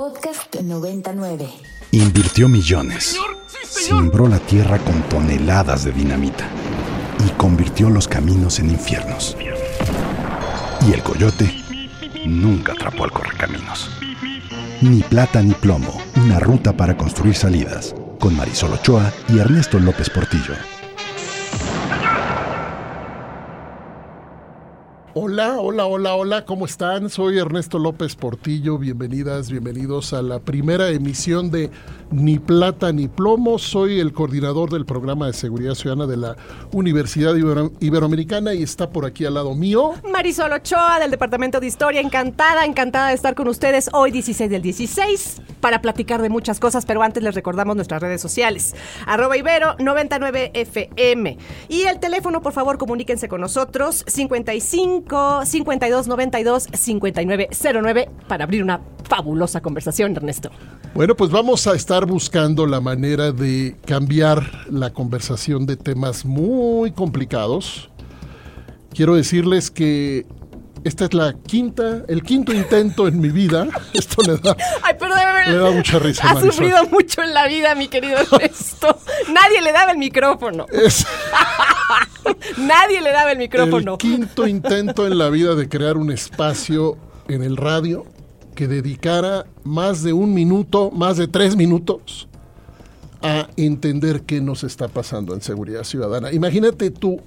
Podcast 99. Invirtió millones. Sembró la tierra con toneladas de dinamita. Y convirtió los caminos en infiernos. Y el coyote nunca atrapó al correcaminos. Ni plata ni plomo, una ruta para construir salidas. Con Marisol Ochoa y Ernesto López Portillo. Hola, hola, hola, hola, ¿cómo están? Soy Ernesto López Portillo, bienvenidas, bienvenidos a la primera emisión de Ni Plata ni Plomo. Soy el coordinador del programa de seguridad ciudadana de la Universidad Ibero Iberoamericana y está por aquí al lado mío. Marisol Ochoa del Departamento de Historia, encantada, encantada de estar con ustedes hoy 16 del 16 para platicar de muchas cosas, pero antes les recordamos nuestras redes sociales, arroba Ibero 99FM. Y el teléfono, por favor, comuníquense con nosotros, 55 52 92 5909 para abrir una fabulosa conversación, Ernesto. Bueno, pues vamos a estar buscando la manera de cambiar la conversación de temas muy complicados. Quiero decirles que esta es la quinta, el quinto intento en mi vida. Esto le da, Ay, le da mucha risa. Ha Marisol. sufrido mucho en la vida, mi querido Ernesto. Nadie le daba el micrófono. Es Nadie le daba el micrófono. el quinto intento en la vida de crear un espacio en el radio que dedicara más de un minuto, más de tres minutos a entender qué nos está pasando en seguridad ciudadana. Imagínate tú,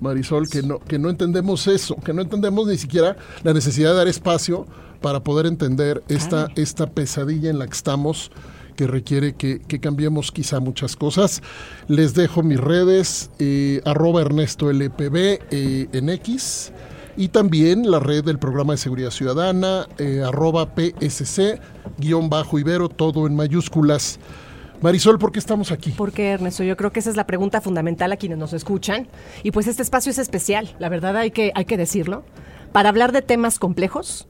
Marisol, que no, que no entendemos eso, que no entendemos ni siquiera la necesidad de dar espacio para poder entender esta, esta pesadilla en la que estamos que requiere que, que cambiemos quizá muchas cosas. Les dejo mis redes, eh, arroba Ernesto LPB eh, en X y también la red del programa de seguridad ciudadana, eh, arroba PSC, guion bajo Ibero, todo en mayúsculas. Marisol, ¿por qué estamos aquí? ¿Por qué, Ernesto? Yo creo que esa es la pregunta fundamental a quienes nos escuchan. Y pues este espacio es especial, la verdad hay que, hay que decirlo, para hablar de temas complejos,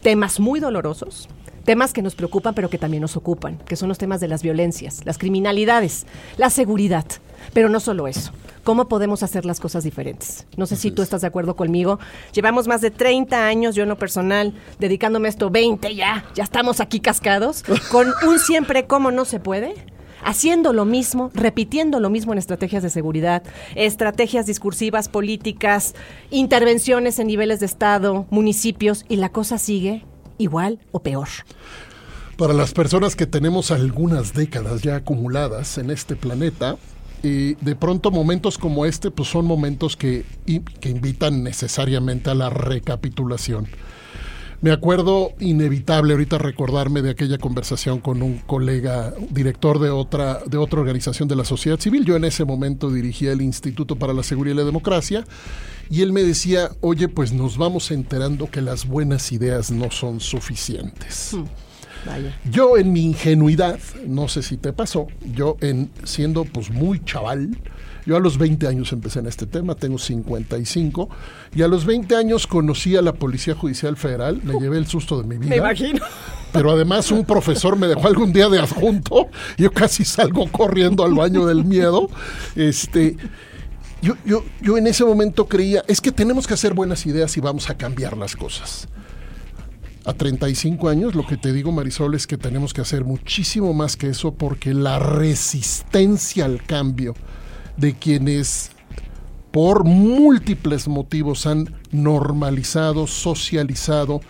temas muy dolorosos, temas que nos preocupan pero que también nos ocupan, que son los temas de las violencias, las criminalidades, la seguridad. Pero no solo eso. ¿Cómo podemos hacer las cosas diferentes? No sé si tú estás de acuerdo conmigo. Llevamos más de 30 años, yo en lo personal, dedicándome a esto, 20 ya, ya estamos aquí cascados, con un siempre como no se puede, haciendo lo mismo, repitiendo lo mismo en estrategias de seguridad, estrategias discursivas, políticas, intervenciones en niveles de Estado, municipios, y la cosa sigue igual o peor. Para las personas que tenemos algunas décadas ya acumuladas en este planeta, de pronto momentos como este pues son momentos que, que invitan necesariamente a la recapitulación. Me acuerdo inevitable ahorita recordarme de aquella conversación con un colega, director de otra, de otra organización de la sociedad civil. Yo en ese momento dirigía el Instituto para la Seguridad y la Democracia y él me decía, oye, pues nos vamos enterando que las buenas ideas no son suficientes. Vaya. Yo en mi ingenuidad, no sé si te pasó, yo en siendo pues muy chaval, yo a los 20 años empecé en este tema, tengo 55, y a los 20 años conocí a la Policía Judicial Federal, me llevé el susto de mi vida. Me imagino. Pero además un profesor me dejó algún día de adjunto, yo casi salgo corriendo al baño del miedo. Este, yo, yo, yo en ese momento creía, es que tenemos que hacer buenas ideas y vamos a cambiar las cosas. A 35 años, lo que te digo, Marisol, es que tenemos que hacer muchísimo más que eso porque la resistencia al cambio de quienes por múltiples motivos han normalizado, socializado,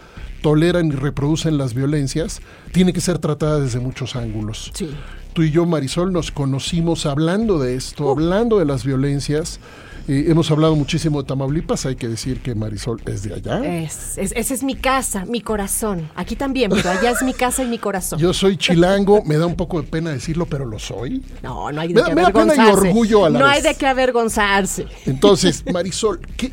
toleran y reproducen las violencias, tiene que ser tratada desde muchos ángulos. Sí. Tú y yo, Marisol, nos conocimos hablando de esto, hablando de las violencias. Eh, hemos hablado muchísimo de Tamaulipas, hay que decir que Marisol es de allá. Es, es- esa es mi casa, mi corazón. Aquí también, pero allá es mi casa y mi corazón. Yo soy chilango, me da un poco de pena decirlo, pero lo soy. no, no hay de Me qué me da pena y avergonzarse. orgullo a la no vez. hay de qué avergonzarse. Entonces, Marisol, ¿qué,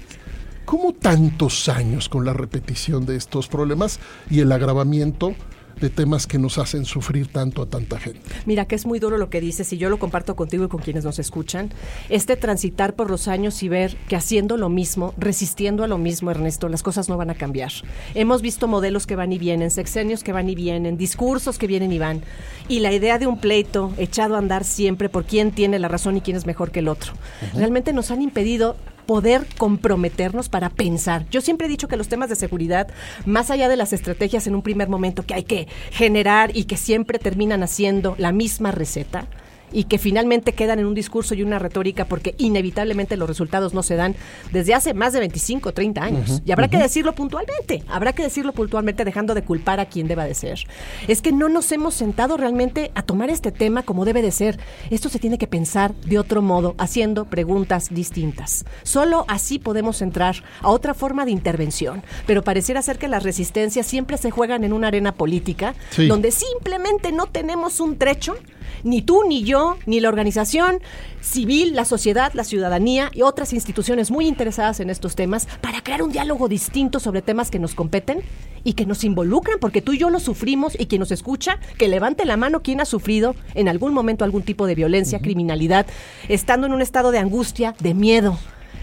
¿cómo tantos años con la repetición de estos problemas y el agravamiento de temas que nos hacen sufrir tanto a tanta gente? Mira, que es muy duro lo que dices y yo lo comparto contigo y con quienes nos escuchan. Este transitar por los años y ver que haciendo lo mismo, resistiendo a lo mismo, Ernesto, las cosas no van a cambiar. Hemos visto modelos que van y vienen, sexenios que van y vienen, discursos que vienen y van. Y la idea de un pleito echado a andar siempre por quién tiene la razón y quién es mejor que el otro. Realmente nos han impedido poder comprometernos para pensar. Yo siempre he dicho que los temas de seguridad, más allá de las estrategias en un primer momento que hay que generar y que siempre terminan haciendo la misma receta, y que finalmente quedan en un discurso y una retórica porque inevitablemente los resultados no se dan desde hace más de 25 o 30 años. y habrá que decirlo puntualmente, habrá que decirlo puntualmente dejando de culpar a quien deba de ser. Es que no nos hemos sentado realmente a tomar este tema como debe de ser. Esto se tiene que pensar de otro modo, haciendo preguntas distintas. Solo así podemos entrar a otra forma de intervención, pero pareciera ser que las resistencias siempre se juegan en una arena política donde simplemente no tenemos un trecho ni tú, ni yo, ni la organización civil, la sociedad, la ciudadanía y otras instituciones muy interesadas en estos temas para crear un diálogo distinto sobre temas que nos competen y que nos involucran, porque tú y yo lo sufrimos y quien nos escucha, que levante la mano quien ha sufrido en algún momento algún tipo de violencia, criminalidad, estando en un estado de angustia, de miedo.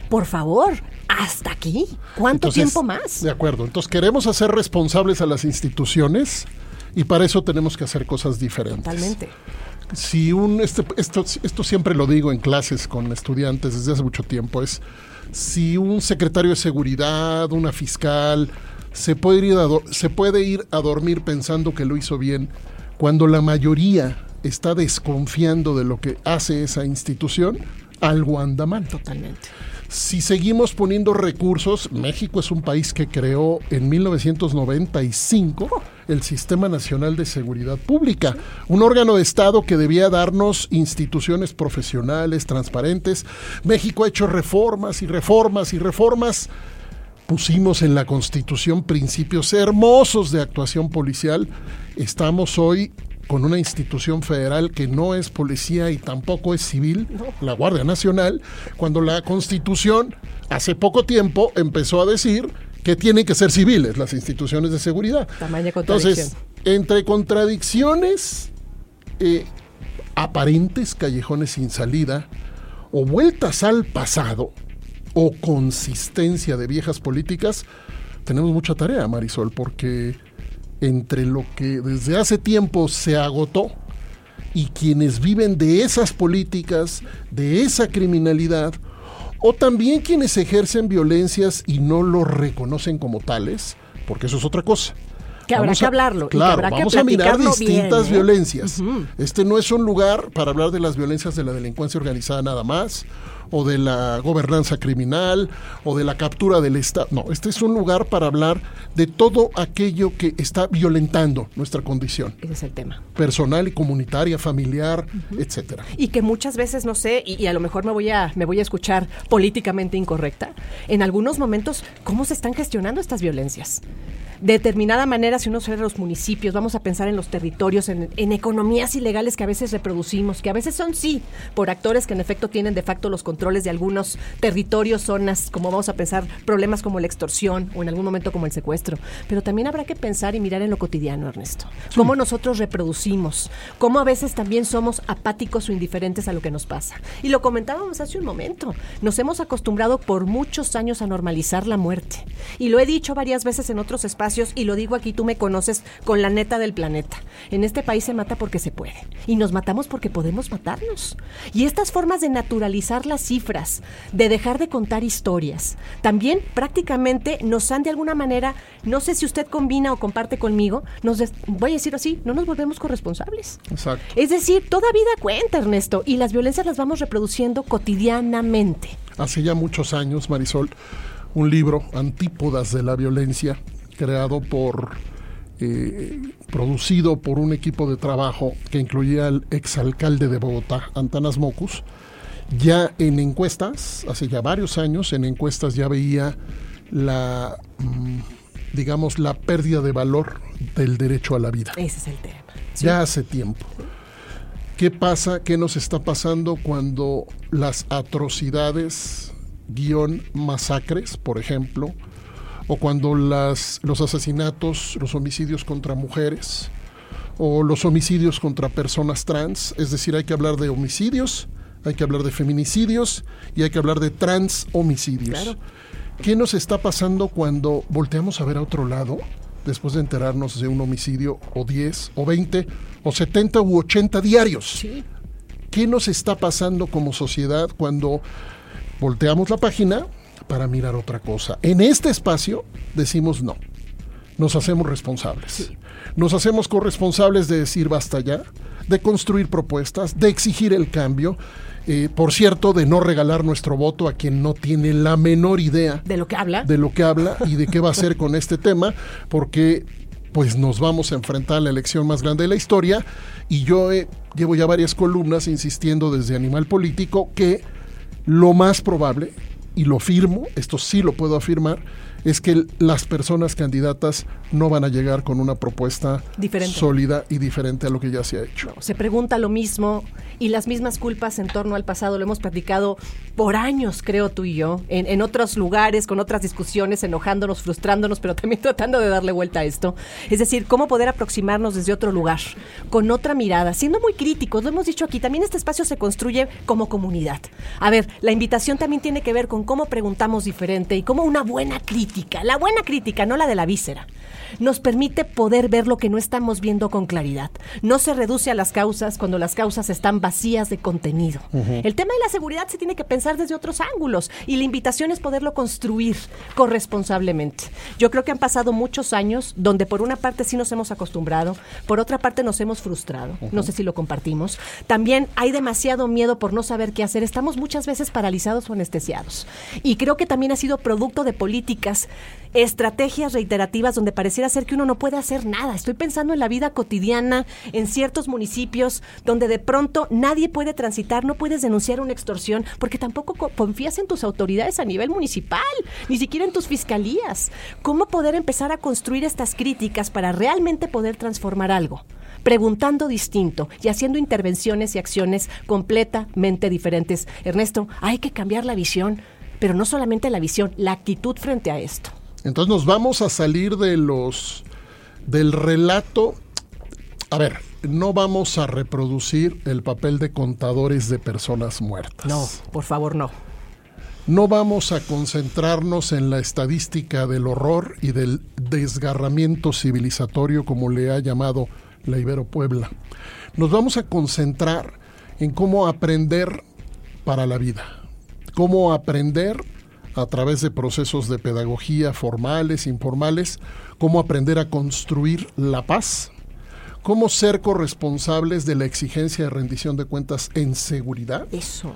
Por favor, hasta aquí. ¿Cuánto tiempo más? De acuerdo. Entonces queremos hacer responsables a las instituciones y para eso tenemos que hacer cosas diferentes. Totalmente si un, este, esto, esto siempre lo digo en clases con estudiantes desde hace mucho tiempo, es si un secretario de seguridad, una fiscal, se puede, ir a, se puede ir a dormir pensando que lo hizo bien, cuando la mayoría está desconfiando de lo que hace esa institución, algo anda mal. Totalmente. Si seguimos poniendo recursos, México es un país que creó en 1995 el Sistema Nacional de Seguridad Pública, un órgano de Estado que debía darnos instituciones profesionales, transparentes. México ha hecho reformas y reformas y reformas. Pusimos en la Constitución principios hermosos de actuación policial. Estamos hoy con una institución federal que no es policía y tampoco es civil, la Guardia Nacional, cuando la Constitución hace poco tiempo empezó a decir que tienen que ser civiles las instituciones de seguridad. Entonces, entre contradicciones eh, aparentes, callejones sin salida, o vueltas al pasado, o consistencia de viejas políticas, tenemos mucha tarea, Marisol, porque entre lo que desde hace tiempo se agotó y quienes viven de esas políticas, de esa criminalidad, o también quienes ejercen violencias y no lo reconocen como tales, porque eso es otra cosa. Que habrá que hablarlo. Claro, vamos a mirar distintas ¿eh? violencias. Este no es un lugar para hablar de las violencias de la delincuencia organizada nada más o de la gobernanza criminal o de la captura del Estado. No, este es un lugar para hablar de todo aquello que está violentando nuestra condición. Ese es el tema. Personal y comunitaria, familiar, etcétera. Y que muchas veces, no sé, y, y, a lo mejor me voy, a, me voy a escuchar políticamente incorrecta, en algunos momentos, ¿cómo se están gestionando estas violencias? Determinada manera, si uno se ve los municipios, vamos a pensar en los territorios, en, economías ilegales que a veces reproducimos, que a veces son sí por actores que en efecto tienen de facto los controles de algunos territorios, zonas, como vamos a pensar problemas como la extorsión o en algún momento como el secuestro. Pero también habrá que pensar y mirar en lo cotidiano, Ernesto. Cómo nosotros reproducimos, cómo a veces también somos apáticos o indiferentes a lo que nos pasa. Y lo comentábamos hace un momento. Nos hemos acostumbrado por muchos años a normalizar la muerte. Y lo he dicho varias veces en otros espacios y lo digo aquí, tú me conoces con la neta del planeta. En este país se mata porque se puede y nos matamos porque podemos matarnos. Y estas formas de naturalizar las cifras, de dejar de contar historias, también prácticamente nos han de alguna manera, no sé si usted combina o comparte conmigo, nos voy a decir así, no nos volvemos corresponsables. Exacto. Es decir, toda vida cuenta, Ernesto, y las violencias las vamos reproduciendo cotidianamente. Hace ya muchos años, Marisol, un libro, Antípodas de la Violencia, creado por, eh, producido por un equipo de trabajo que incluía al exalcalde de Bogotá, Antanas Mocus. Ya en encuestas, hace ya varios años, en encuestas ya veía la, mm, digamos, la pérdida de valor del derecho a la vida. Ese es el tema. Ya hace tiempo. ¿Qué pasa? ¿Qué nos está pasando cuando las atrocidades, guion masacres, por ejemplo, o cuando las, los asesinatos, los homicidios contra mujeres o los homicidios contra personas trans, es decir, hay que hablar de homicidios, hay que hablar de feminicidios y hay que hablar de trans homicidios. ¿Qué nos está pasando cuando volteamos a ver a otro lado después de enterarnos de un homicidio o 10 o 20 o 70 u 80 diarios? ¿Qué nos está pasando como sociedad cuando volteamos la página para mirar otra cosa. En este espacio decimos no. Nos hacemos responsables. Nos hacemos corresponsables de decir basta ya, de construir propuestas, de exigir el cambio. Eh, por cierto, de no regalar nuestro voto a quien no tiene la menor idea de lo que habla, de lo que habla y de qué va a hacer con este tema, porque pues nos vamos a enfrentar a la elección más grande de la historia y yo llevo ya varias columnas insistiendo desde Animal Político que lo más probable, y lo firmo, esto sí lo puedo afirmar, es que las personas candidatas no van a llegar con una propuesta sólida y diferente a lo que ya se ha hecho. Se pregunta lo mismo y las mismas culpas en torno al pasado lo hemos platicado por años, creo tú y yo, en, en otros lugares, con otras discusiones, enojándonos, frustrándonos, pero también tratando de darle vuelta a esto. Es decir, cómo poder aproximarnos desde otro lugar, con otra mirada, siendo muy críticos, lo hemos dicho aquí, también este espacio se construye como comunidad. A ver, la invitación también tiene que ver con cómo preguntamos diferente y cómo una buena crítica la buena crítica, no la de la víscera, nos permite poder ver lo que no estamos viendo con claridad. No se reduce a las causas cuando las causas están vacías de contenido. El tema de la seguridad se tiene que pensar desde otros ángulos y la invitación es poderlo construir corresponsablemente. Yo creo que han pasado muchos años donde por una parte sí nos hemos acostumbrado, por otra parte nos hemos frustrado. No sé si lo compartimos. También hay demasiado miedo por no saber qué hacer. Estamos muchas veces paralizados o anestesiados. Y creo que también ha sido producto de políticas estrategias reiterativas donde pareciera ser que uno no puede hacer nada. Estoy pensando en la vida cotidiana, en ciertos municipios donde de pronto nadie puede transitar, no puedes denunciar una extorsión porque tampoco confías en tus autoridades a nivel municipal, ni siquiera en tus fiscalías. ¿Cómo poder empezar a construir estas críticas para realmente poder transformar algo? preguntando distinto y haciendo intervenciones y acciones completamente diferentes. Ernesto, hay que cambiar la visión pero no solamente la visión, la actitud frente a esto. Entonces nos vamos a salir de los del relato. A ver, no vamos a reproducir el papel de contadores de personas muertas. No, por favor, no. No vamos a concentrarnos en la estadística del horror y del desgarramiento civilizatorio, como le ha llamado la Ibero Puebla. Nos vamos a concentrar en cómo aprender para la vida, cómo aprender a través de procesos de pedagogía formales, informales, cómo aprender a construir la paz, cómo ser corresponsables de la exigencia de rendición de cuentas en seguridad. Eso.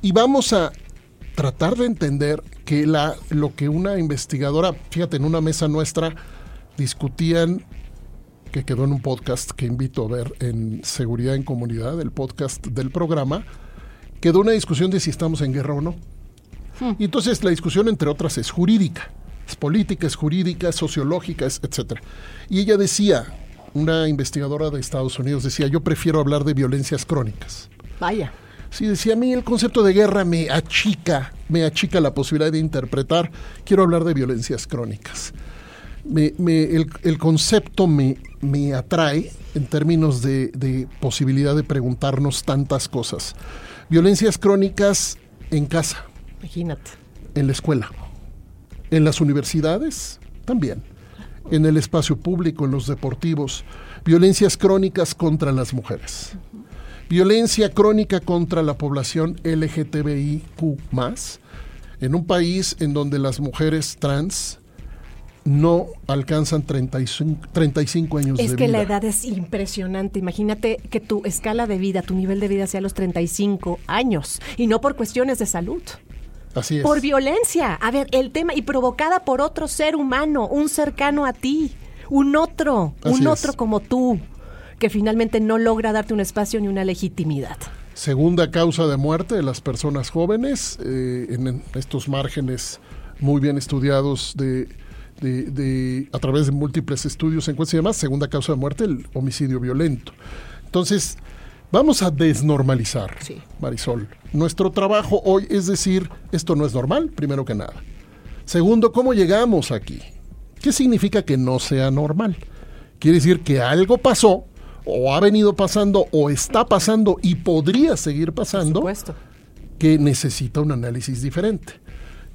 Y vamos a tratar de entender que la, lo que una investigadora, fíjate, en una mesa nuestra discutían, que quedó en un podcast que invito a ver en Seguridad en Comunidad, el podcast del programa, quedó una discusión de si estamos en guerra o no. Hmm. Y entonces la discusión, entre otras, es jurídica. Es política, es jurídica, es sociológica, es etc. Y ella decía, una investigadora de Estados Unidos decía, yo prefiero hablar de violencias crónicas. Vaya. Sí, decía, a mí el concepto de guerra me achica, me achica la posibilidad de interpretar. Quiero hablar de violencias crónicas. el, concepto me, me atrae en términos de, de posibilidad de preguntarnos tantas cosas. Violencias crónicas en casa. Imagínate. En la escuela. En las universidades también. En el espacio público, en los deportivos. Violencias crónicas contra las mujeres. Violencia crónica contra la población LGTBIQ. En un país en donde las mujeres trans no alcanzan 35, 35 años de vida. Es que la edad es impresionante. Imagínate que tu escala de vida, tu nivel de vida sea los 35 años y no por cuestiones de salud. Así es. Por violencia. A ver, el tema y provocada por otro ser humano, un cercano a ti, un otro, un otro como tú, que finalmente no logra darte un espacio ni una legitimidad. Segunda causa de muerte de las personas jóvenes eh, en estos márgenes muy bien estudiados de de, a través de múltiples estudios, encuestas y demás, segunda causa de muerte, el homicidio violento. Entonces, vamos a desnormalizar, Marisol. Nuestro trabajo hoy es decir, esto no es normal, primero que nada. Segundo, ¿cómo llegamos aquí? ¿Qué significa que no sea normal? Quiere decir que algo pasó, o ha venido pasando, o está pasando, y podría seguir pasando, que necesita un análisis diferente.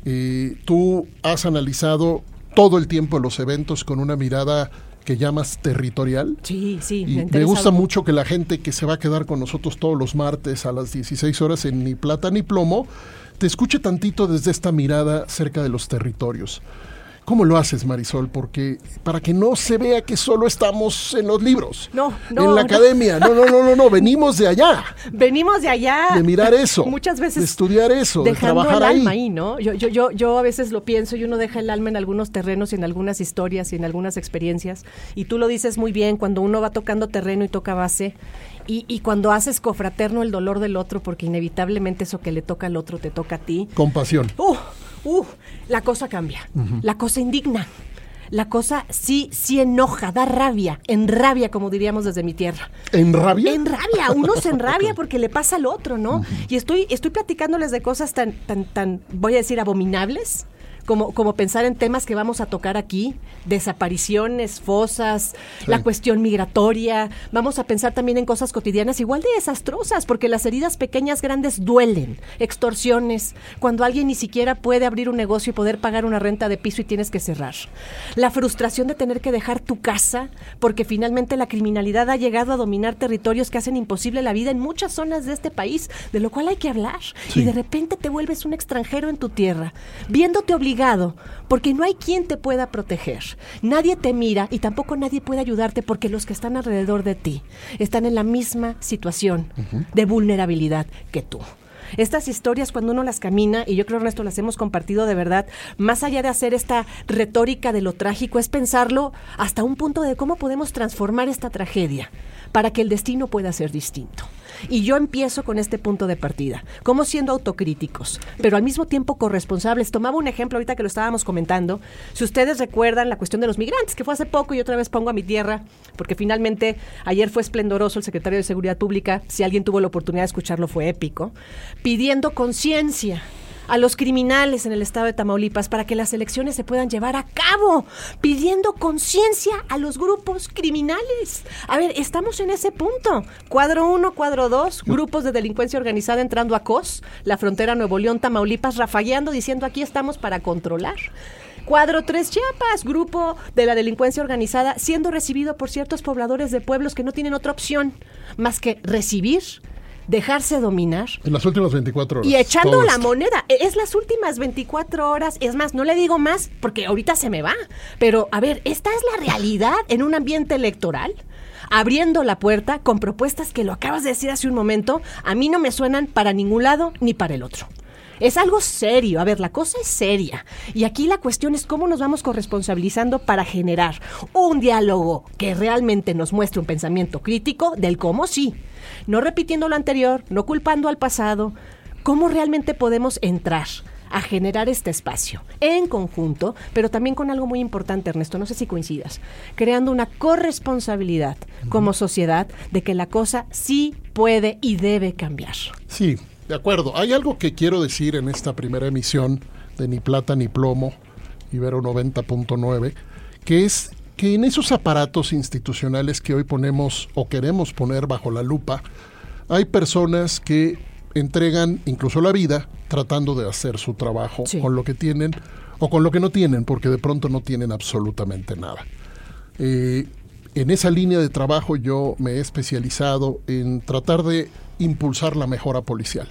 Eh, tú has analizado todo el tiempo los eventos con una mirada que llamas territorial. Sí, sí. Y me, gusta mucho que la gente que se va a quedar con nosotros todos los martes a las 16 horas en Ni Plata ni Plomo, te escuche tantito desde esta mirada cerca de los territorios. ¿Cómo lo haces, Marisol? Porque para que no se vea que solo estamos en los libros. No, no, En la no. academia. No, no, no, no, no. Venimos de allá. Venimos de allá. De mirar eso. Muchas veces. De estudiar eso. De trabajar el alma ahí. ahí, ¿no? Yo, yo, yo, yo a veces lo pienso y uno deja el alma en algunos terrenos y en algunas historias y en algunas experiencias. Y tú lo dices muy bien, cuando uno va tocando terreno y toca base. Y, y cuando haces cofraterno el dolor del otro, porque inevitablemente eso que le toca al otro te toca a ti. Compasión. Uh, uh, la cosa cambia, la cosa indigna, la cosa sí, sí enoja, da rabia, enrabia, como diríamos desde mi tierra. ¿En rabia? En rabia, uno se enrabia porque le pasa al otro, ¿no? Y estoy, estoy platicándoles de cosas tan, tan, tan, voy a decir, abominables. Como, como pensar en temas que vamos a tocar aquí, desapariciones, fosas, la cuestión migratoria. Vamos a pensar también en cosas cotidianas igual de desastrosas, porque las heridas pequeñas, grandes duelen. Extorsiones, cuando alguien ni siquiera puede abrir un negocio y poder pagar una renta de piso y tienes que cerrar. La frustración de tener que dejar tu casa, porque finalmente la criminalidad ha llegado a dominar territorios que hacen imposible la vida en muchas zonas de este país, de lo cual hay que hablar. Sí. Y de repente te vuelves un extranjero en tu tierra, viéndote obligado, porque no hay quien te pueda proteger. Nadie te mira y tampoco nadie puede ayudarte porque los que están alrededor de ti están en la misma situación de vulnerabilidad que tú. Estas historias cuando uno las camina, y yo creo Ernesto las hemos compartido de verdad, más allá de hacer esta retórica de lo trágico, es pensarlo hasta un punto de cómo podemos transformar esta tragedia para que el destino pueda ser distinto. Y yo empiezo con este punto de partida, como siendo autocríticos, pero al mismo tiempo corresponsables. Tomaba un ejemplo ahorita que lo estábamos comentando. Si ustedes recuerdan la cuestión de los migrantes, que fue hace poco y otra vez pongo a mi tierra, porque finalmente ayer fue esplendoroso el secretario de Seguridad Pública, si alguien tuvo la oportunidad de escucharlo fue épico, pidiendo conciencia a los criminales en el estado de Tamaulipas para que las elecciones se puedan llevar a cabo, pidiendo conciencia a los grupos criminales. A ver, estamos en ese punto. Cuadro 1, cuadro 2, grupos de delincuencia organizada entrando a COS, la frontera Nuevo León, Tamaulipas, rafagueando, diciendo aquí estamos para controlar. Cuadro 3 Chiapas, grupo de la delincuencia organizada, siendo recibido por ciertos pobladores de pueblos que no tienen otra opción más que recibir, dejarse dominar En las últimas 24 horas. y echando la esto. moneda. E- Es las últimas 24 horas. Es más, no le digo más porque ahorita se me va. Pero, a ver, esta es la realidad en un ambiente electoral. Abriendo la puerta con propuestas que lo acabas de decir hace un momento, a mí no me suenan para ningún lado ni para el otro. Es algo serio, a ver, la cosa es seria. Y aquí la cuestión es cómo nos vamos corresponsabilizando para generar un diálogo que realmente nos muestre un pensamiento crítico del cómo sí. No repitiendo lo anterior, no culpando al pasado. ¿Cómo realmente podemos entrar a generar este espacio en conjunto, pero también con algo muy importante, Ernesto, no sé si coincidas, creando una corresponsabilidad como sociedad de que la cosa sí puede y debe cambiar. Sí, de acuerdo. Hay algo que quiero decir en esta primera emisión de Ni Plata ni Plomo, Ibero 90.9, que es que en esos aparatos institucionales que hoy ponemos o queremos poner bajo la lupa, hay personas que entregan incluso la vida tratando de hacer su trabajo Sí. con lo que tienen o con lo que no tienen, porque de pronto no tienen absolutamente nada. Eh, en esa línea de trabajo yo me he especializado en tratar de impulsar la mejora policial.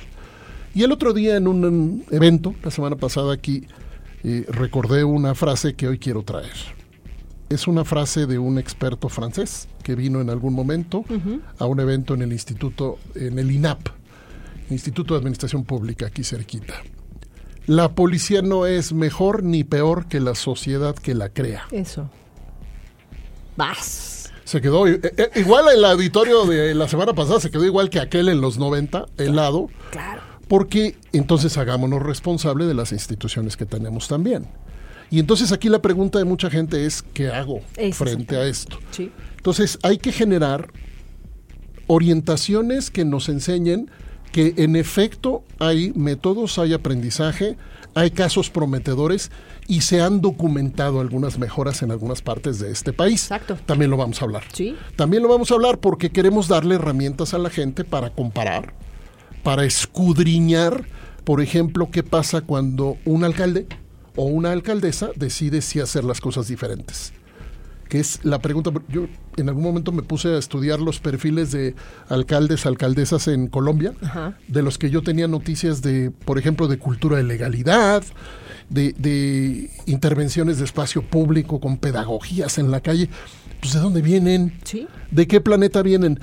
Y el otro día en un evento, la semana pasada aquí, eh, recordé una frase que hoy quiero traer. Es una frase de un experto francés que vino en algún momento a un evento en el instituto, en el INAP, Instituto de Administración Pública, aquí cerquita. La policía no es mejor ni peor que la sociedad que la crea. Eso. Vas. Se quedó eh, eh, igual el auditorio de la semana pasada se quedó igual que aquel en los 90, helado, Claro. porque entonces hagámonos responsable de las instituciones que tenemos también. Y entonces aquí la pregunta de mucha gente es ¿qué hago frente a esto? Sí. Entonces hay que generar orientaciones que nos enseñen que en efecto hay métodos, hay aprendizaje, hay casos prometedores y se han documentado algunas mejoras en algunas partes de este país. Exacto. También lo vamos a hablar. Sí. También lo vamos a hablar porque queremos darle herramientas a la gente para comparar, para escudriñar, por ejemplo, qué pasa cuando un alcalde o una alcaldesa decide si hacer las cosas diferentes. Que es la pregunta, yo en algún momento me puse a estudiar los perfiles de alcaldes, alcaldesas en Colombia, Ajá. de los que yo tenía noticias de, por ejemplo, de cultura de legalidad, de, de intervenciones de espacio público con pedagogías en la calle. Pues, ¿de dónde vienen? Sí. ¿De qué planeta vienen?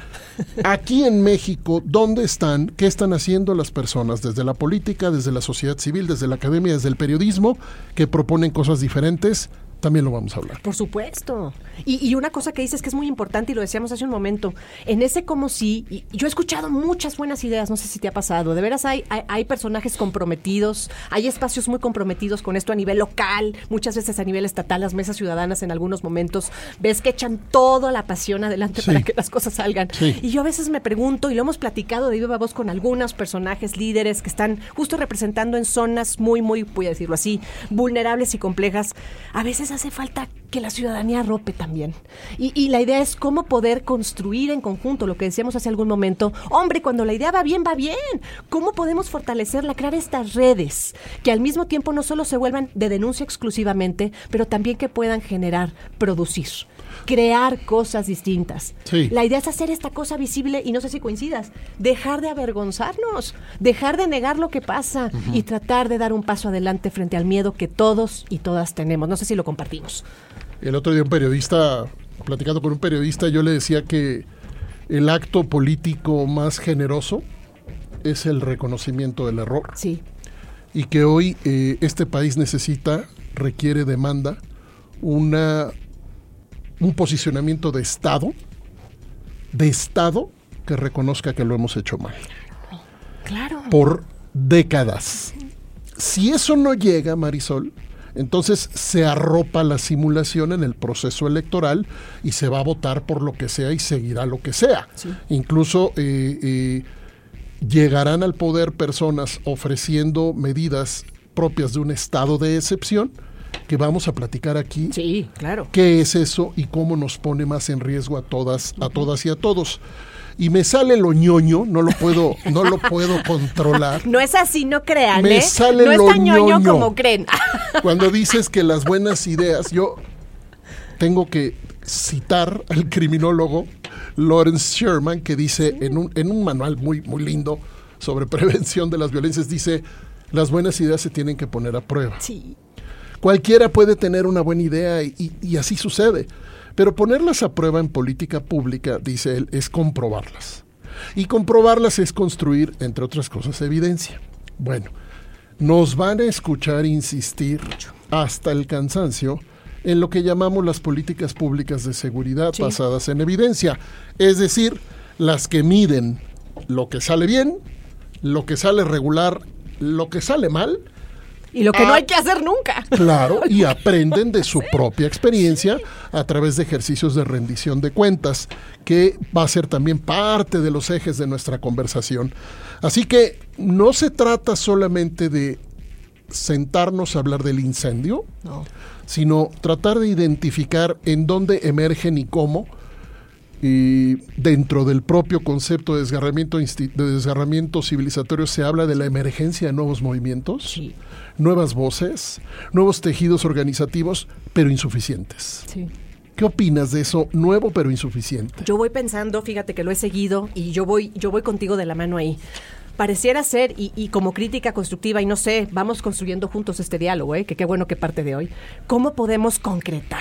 Aquí en México, ¿dónde están? ¿Qué están haciendo las personas desde la política, desde la sociedad civil, desde la academia, desde el periodismo, que proponen cosas diferentes? También lo vamos a hablar. Por supuesto. Y, y una cosa que dices que es muy importante y lo decíamos hace un momento, en ese como sí, y yo he escuchado muchas buenas ideas, no sé si te ha pasado, de veras hay, hay, hay personajes comprometidos, hay espacios muy comprometidos con esto a nivel local, muchas veces a nivel estatal, las mesas ciudadanas en algunos momentos, ves que echan toda la pasión adelante Sí. para que las cosas salgan. Sí. Y yo a veces me pregunto, y lo hemos platicado de viva voz con algunos personajes líderes que están justo representando en zonas muy, muy, voy a decirlo así, vulnerables y complejas, a veces hace falta que la ciudadanía rope también. Y, y la idea es cómo poder construir en conjunto, lo que decíamos hace algún momento, hombre, cuando la idea va bien, va bien. ¿Cómo podemos fortalecerla, crear estas redes que al mismo tiempo no solo se vuelvan de denuncia exclusivamente, pero también que puedan generar, producir, crear cosas distintas? Sí. La idea es hacer esta cosa visible y no sé si coincidas, dejar de avergonzarnos, dejar de negar lo que pasa y tratar de dar un paso adelante frente al miedo que todos y todas tenemos. No sé si lo compartimos. El otro día un periodista, platicando con un periodista, yo le decía que el acto político más generoso es el reconocimiento del error Sí, y que hoy eh, este país necesita, requiere, demanda una un posicionamiento de Estado, de Estado que reconozca que lo hemos hecho mal claro. por décadas. Si eso no llega, Marisol, entonces se arropa la simulación en el proceso electoral y se va a votar por lo que sea y seguirá lo que sea. Sí. Incluso eh, eh, llegarán al poder personas ofreciendo medidas propias de un estado de excepción que vamos a platicar aquí Sí, claro. qué es eso y cómo nos pone más en riesgo a todas, a todas y a todos. Y me sale lo ñoño, no lo puedo, no lo puedo controlar. No es así, no crean, Me ¿eh? sale no es lo tan ñoño ñoño. como creen. Cuando dices que las buenas ideas, yo tengo que citar al criminólogo Lawrence Sherman, que dice en, un, en un manual muy, muy lindo sobre prevención de las violencias, dice, las buenas ideas se tienen que poner a prueba. Sí. Cualquiera puede tener una buena idea y, y- y así sucede. Pero ponerlas a prueba en política pública, dice él, es comprobarlas. Y comprobarlas es construir, entre otras cosas, evidencia. Bueno, nos van a escuchar insistir hasta el cansancio en lo que llamamos las políticas públicas de seguridad Sí. basadas en evidencia. Es decir, las que miden lo que sale bien, lo que sale regular, lo que sale mal Y lo que no Ah. hay que hacer nunca. Claro, y aprenden de su propia experiencia a través de ejercicios de rendición de cuentas, que va a ser también parte de los ejes de nuestra conversación. Así que no se trata solamente de sentarnos a hablar del incendio, No. sino tratar de identificar en dónde emergen y cómo. Y dentro del propio concepto de desgarramiento, de desgarramiento civilizatorio se habla de la emergencia de nuevos movimientos Sí. nuevas voces, nuevos tejidos organizativos, pero insuficientes. Sí. ¿Qué opinas de eso nuevo pero insuficiente? Yo voy pensando, fíjate que lo he seguido y yo voy, yo voy contigo de la mano ahí. Pareciera ser, y, y como crítica constructiva, y no sé, vamos construyendo juntos este diálogo, ¿eh? que qué bueno que parte de hoy, ¿cómo podemos concretar?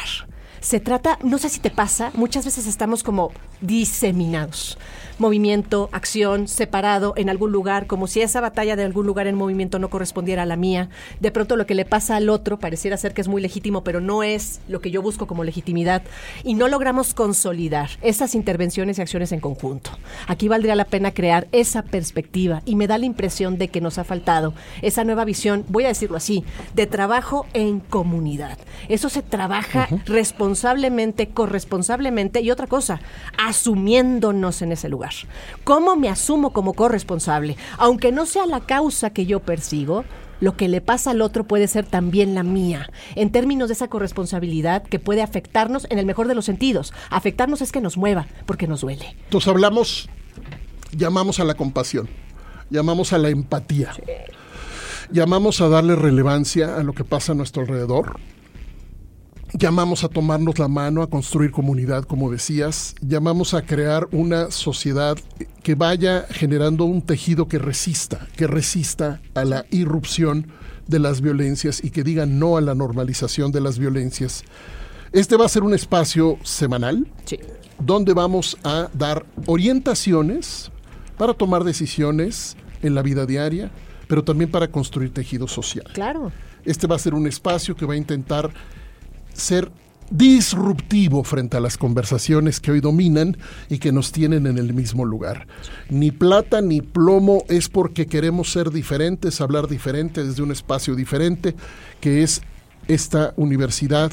Se trata, no sé si te pasa, muchas veces estamos como diseminados. Movimiento, acción, separado en algún lugar, como si esa batalla de algún lugar en movimiento no correspondiera a la mía. De pronto lo que le pasa al otro pareciera ser que es muy legítimo, pero no es lo que yo busco como legitimidad. Y no logramos consolidar esas intervenciones y acciones en conjunto. Aquí valdría la pena crear esa perspectiva y me da la impresión de que nos ha faltado esa nueva visión, voy a decirlo así, de trabajo en comunidad. Eso se trabaja responsablemente, corresponsablemente y otra cosa, asumiéndonos en ese lugar. ¿Cómo me asumo como corresponsable? Aunque no sea la causa que yo persigo, lo que le pasa al otro puede ser también la mía, en términos de esa corresponsabilidad que puede afectarnos en el mejor de los sentidos. Afectarnos es que nos mueva, porque nos duele. Entonces hablamos, llamamos a la compasión, llamamos a la empatía, llamamos a darle relevancia a lo que pasa a nuestro alrededor, Llamamos a tomarnos la mano, a construir comunidad, como decías. Llamamos a crear una sociedad que vaya generando un tejido que resista, que resista a la irrupción de las violencias y que diga no a la normalización de las violencias. Este va a ser un espacio semanal Sí. donde vamos a dar orientaciones para tomar decisiones en la vida diaria, pero también para construir tejido social. Claro. Este va a ser un espacio que va a intentar ser disruptivo frente a las conversaciones que hoy dominan y que nos tienen en el mismo lugar. Ni plata ni plomo es porque queremos ser diferentes, hablar diferente desde un espacio diferente, que es esta universidad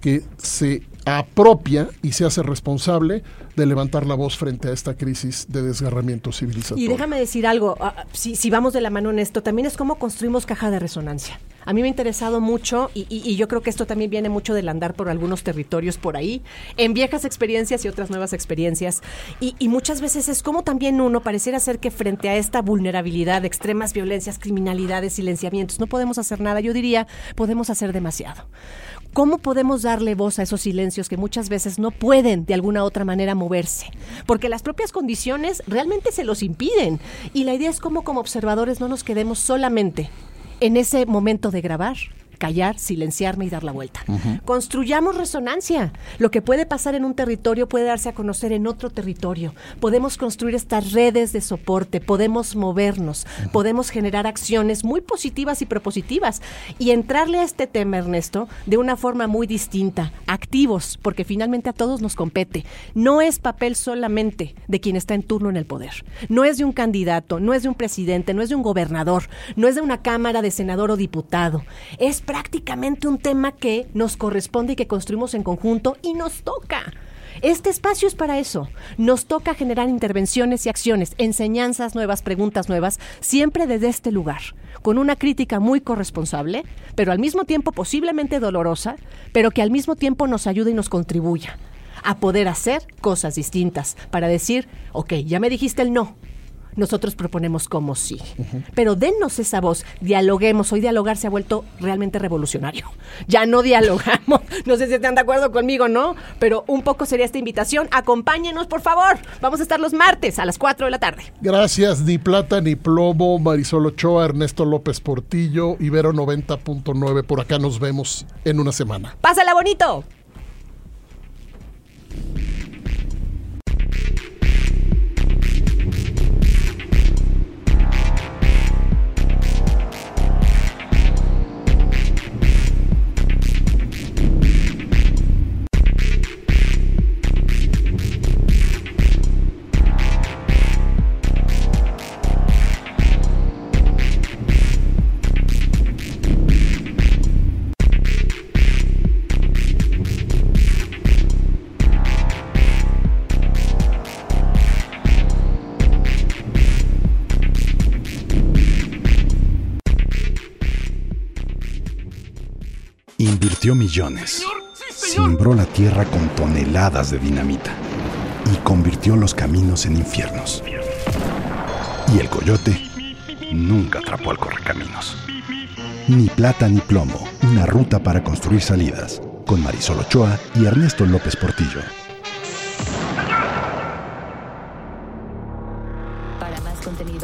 que se apropia y se hace responsable de levantar la voz frente a esta crisis de desgarramiento civilizatorio. Y déjame decir algo, ah, si, si vamos de la mano en esto, también es cómo construimos caja de resonancia. A mí me ha interesado mucho y, yo creo que esto también viene mucho del andar por algunos territorios por ahí, en viejas experiencias y otras nuevas experiencias. Y, y muchas veces es como también uno pareciera ser que frente a esta vulnerabilidad, extremas violencias, criminalidades, silenciamientos, no podemos hacer nada. Yo diría, podemos hacer demasiado. ¿Cómo podemos darle voz a esos silencios que muchas veces no pueden de alguna otra manera moverse? Porque las propias condiciones realmente se los impiden. Y la idea es cómo como observadores no nos quedemos solamente en ese momento de grabar, callar, silenciarme y dar la vuelta. Construyamos resonancia. Lo que puede pasar en un territorio puede darse a conocer en otro territorio. Podemos construir estas redes de soporte, podemos movernos, podemos generar acciones muy positivas y propositivas y entrarle a este tema, Ernesto, de una forma muy distinta, activos, porque finalmente a todos nos compete. No es papel solamente de quien está en turno en el poder. No es de un candidato, no es de un presidente, no es de un gobernador, no es de una cámara de senador o diputado. Es prácticamente un tema que nos corresponde y que construimos en conjunto y nos toca. Este espacio es para eso. Nos toca generar intervenciones y acciones, enseñanzas nuevas, preguntas nuevas, siempre desde este lugar, con una crítica muy corresponsable, pero al mismo tiempo posiblemente dolorosa, pero que al mismo tiempo nos ayude y nos contribuya a poder hacer cosas distintas, para decir, ok, ya me dijiste el no, nosotros proponemos como sí. Pero dennos esa voz, dialoguemos. Hoy dialogar se ha vuelto realmente revolucionario. Ya no dialogamos. No sé si están de acuerdo conmigo, ¿no? Pero un poco sería esta invitación. Acompáñenos, por favor. Vamos a estar los martes a las 4 de la tarde. Gracias, ni plata ni plomo, Marisol Ochoa, Ernesto López Portillo, Ibero 90.9. Por acá nos vemos en una semana. ¡Pásala bonito! Invirtió millones. Simbró la tierra con toneladas de dinamita. Y convirtió los caminos en infiernos. Y el coyote nunca atrapó al correcaminos. Ni plata ni plomo, una ruta para construir salidas. Con Marisol Ochoa y Ernesto López Portillo.